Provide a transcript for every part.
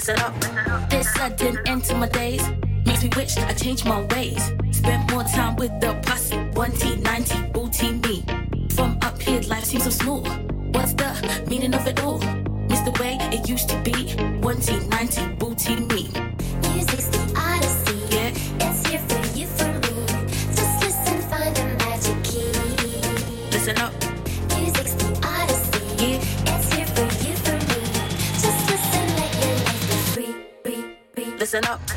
listen up. This sudden end to my days makes me wish I changed my ways. Spent more time with the posse, 1T, 90, booty me. From up here, life seems so smooth. What's the meaning of it all? Miss the way it used to be, 1T, 90, listen up.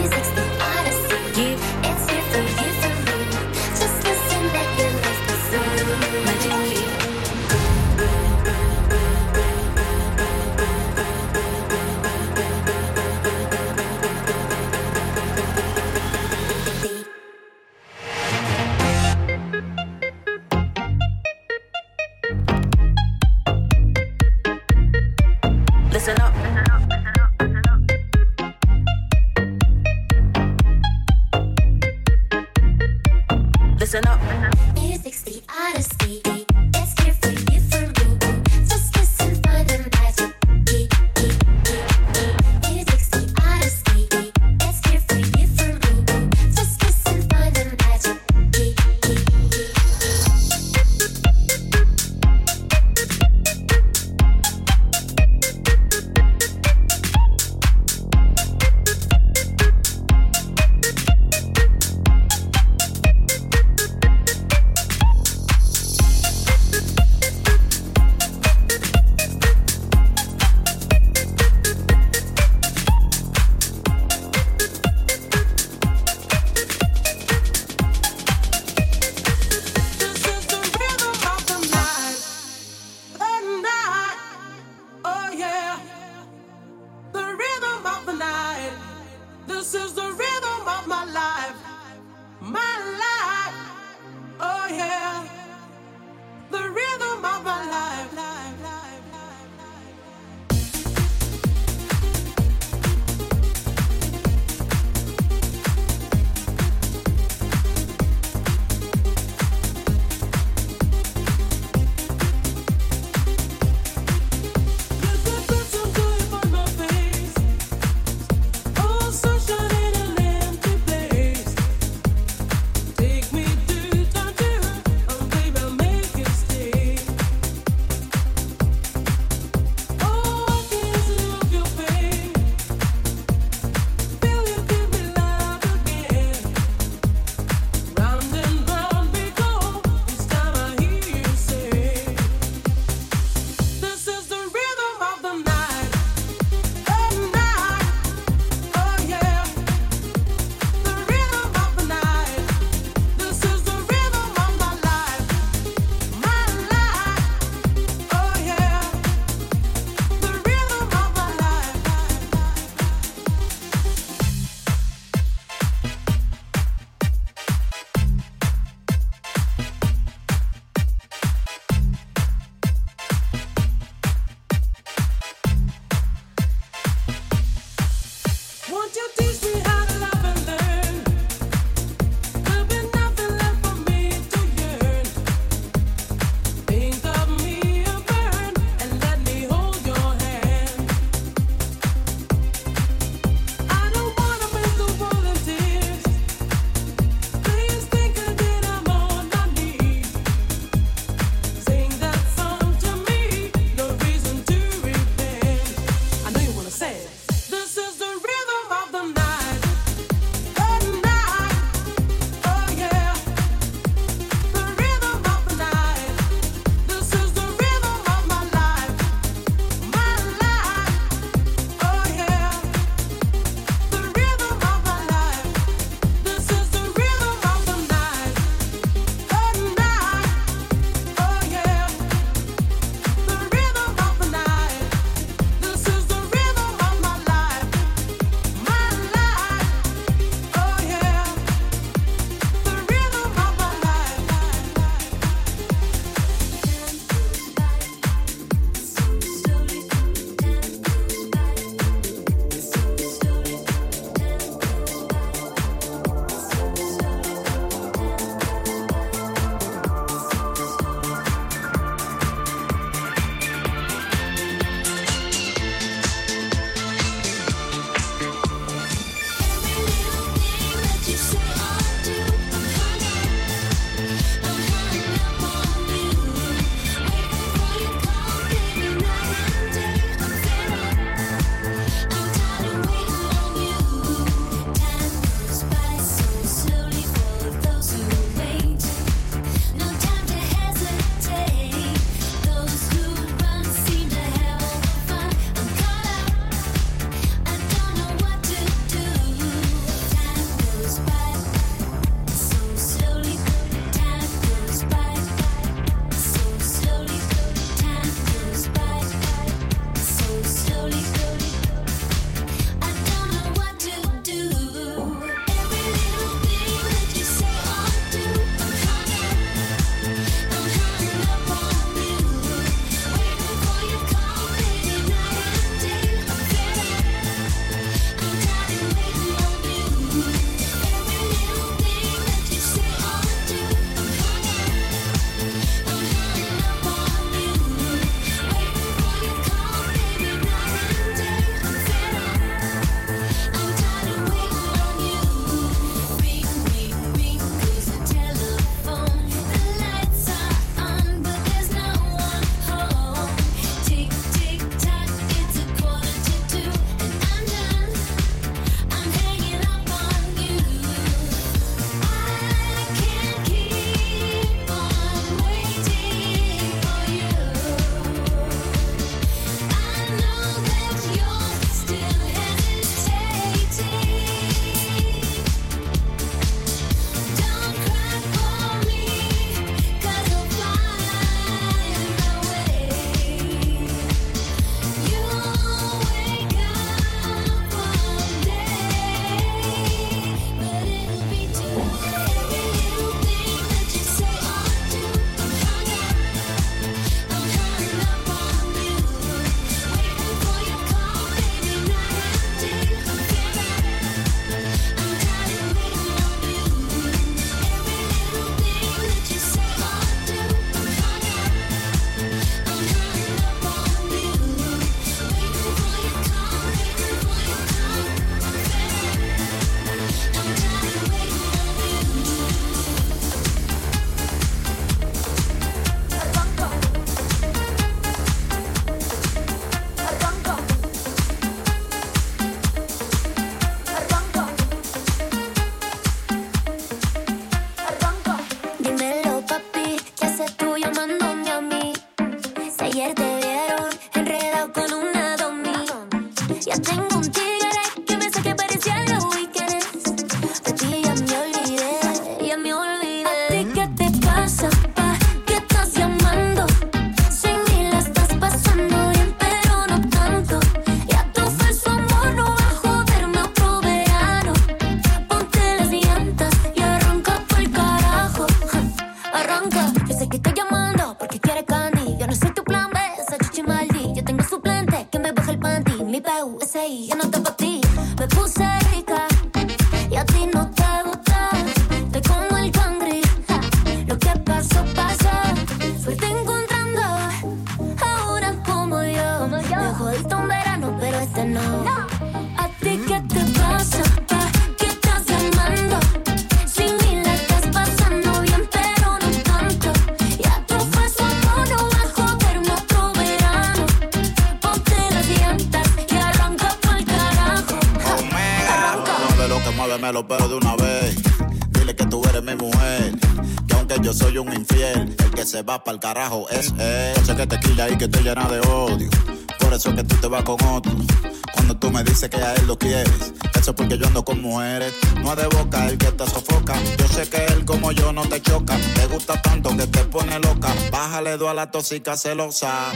physics pa'l carajo es. Sé que te quilla y que te llena de odio. Por eso es que tú te vas con otro. Cuando tú me dices que a él lo quieres, eso es porque yo ando con mujeres. No es de boca el que te sofoca. Yo sé que él como yo no te choca. Te gusta tanto que te pone loca. Bájale dos a la tóxica celosa.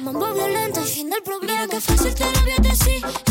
Mambo violento, el fin del problema. Mira que fácil te lo voy a decir.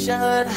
should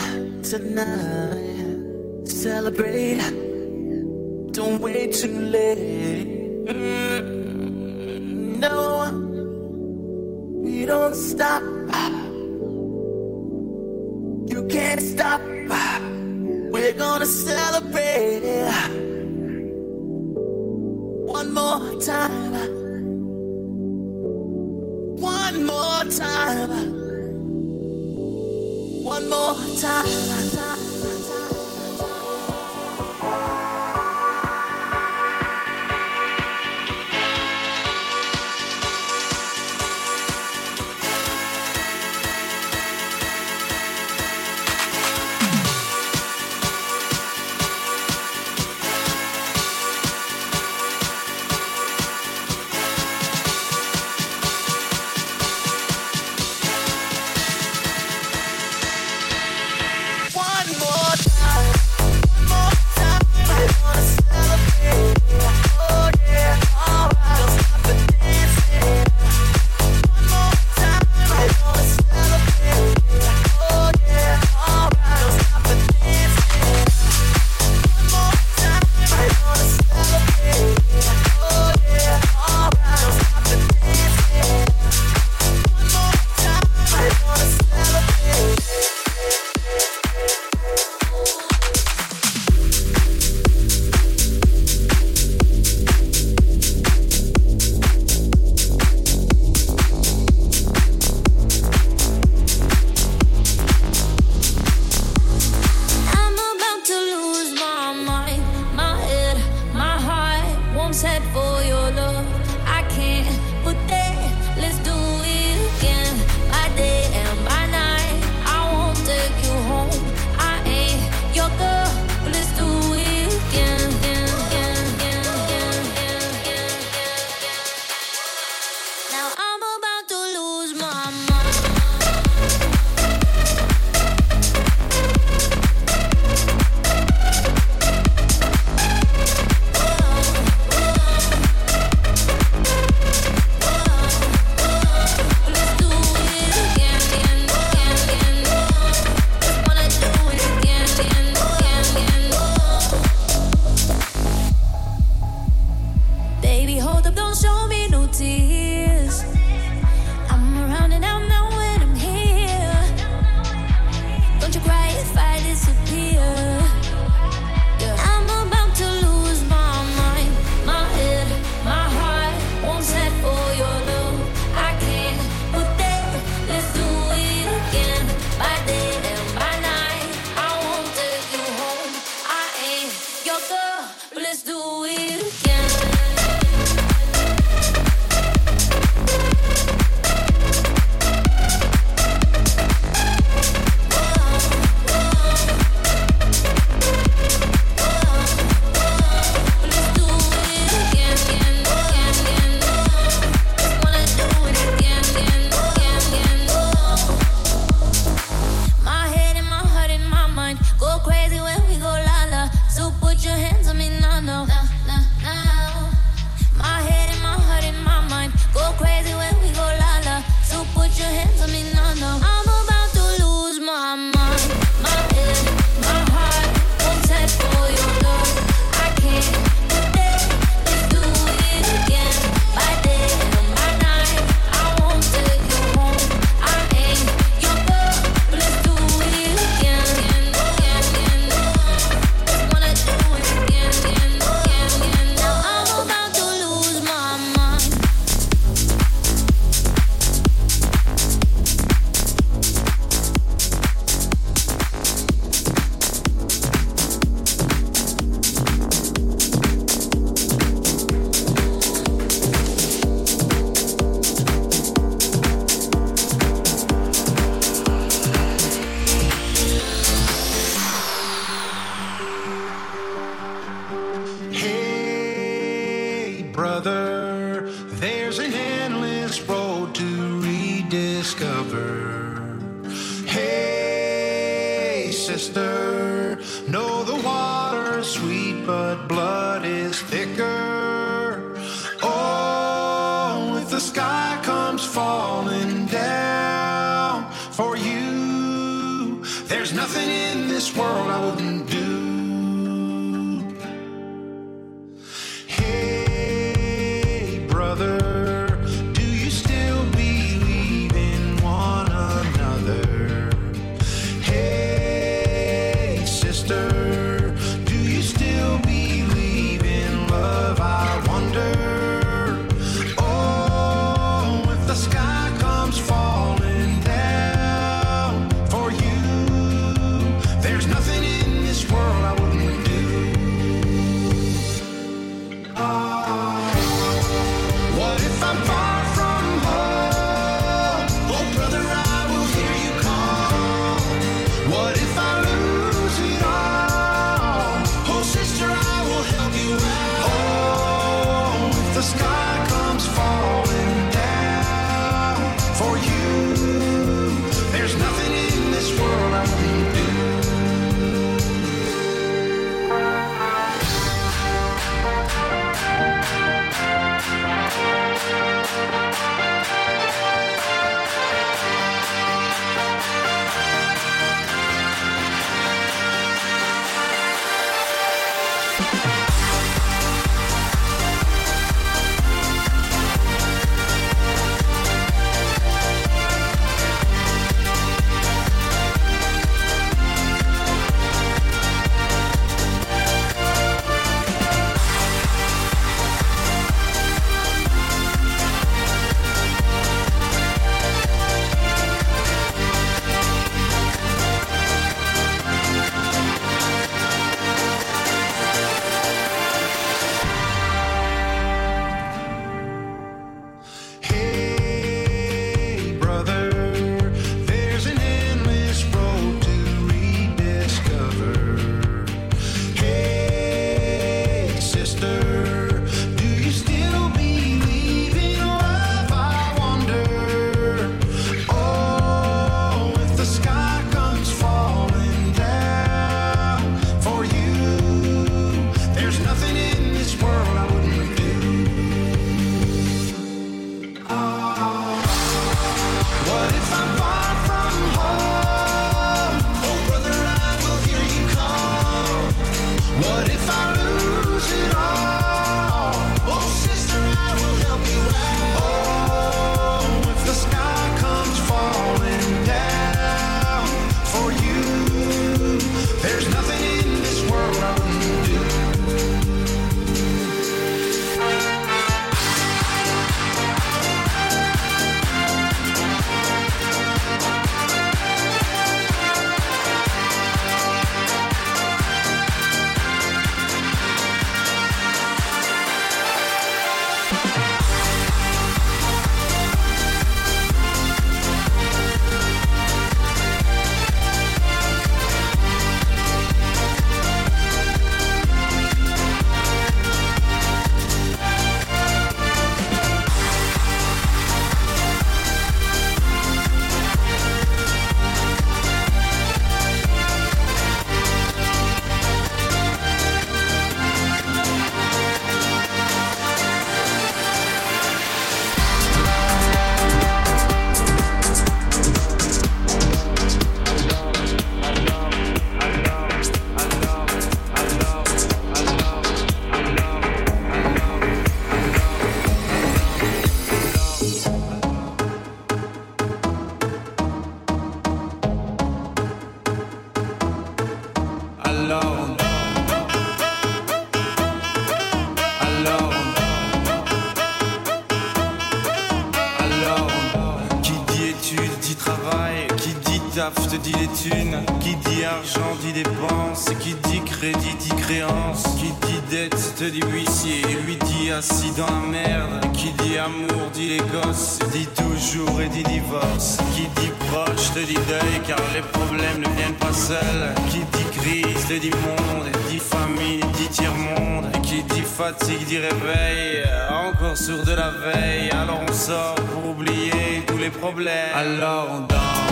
fatigue dit réveil. Encore sur de la veille. Alors on sort pour oublier tous les problèmes. Alors on danse.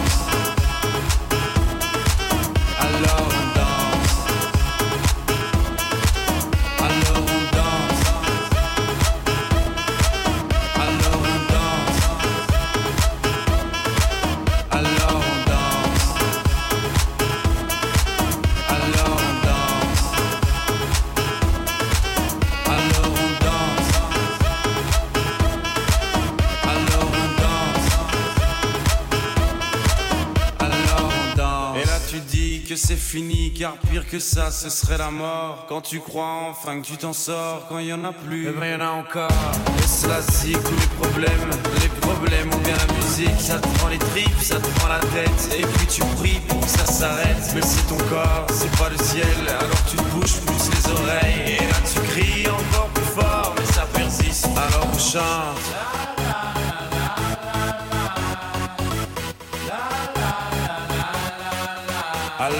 Car pire que ça, ce serait la mort. Quand tu crois enfin que tu t'en sors, quand il y en a plus, eh ben y en a encore. Et cela zig tous les problèmes, les problèmes ou bien la musique, ça te prend les tripes, ça te prend la tête. Et puis tu pries pour que ça s'arrête. Mais c'est ton corps, c'est pas le ciel, alors tu te bouges plus les oreilles. Et là tu cries encore plus fort, mais ça persiste. Alors on chante.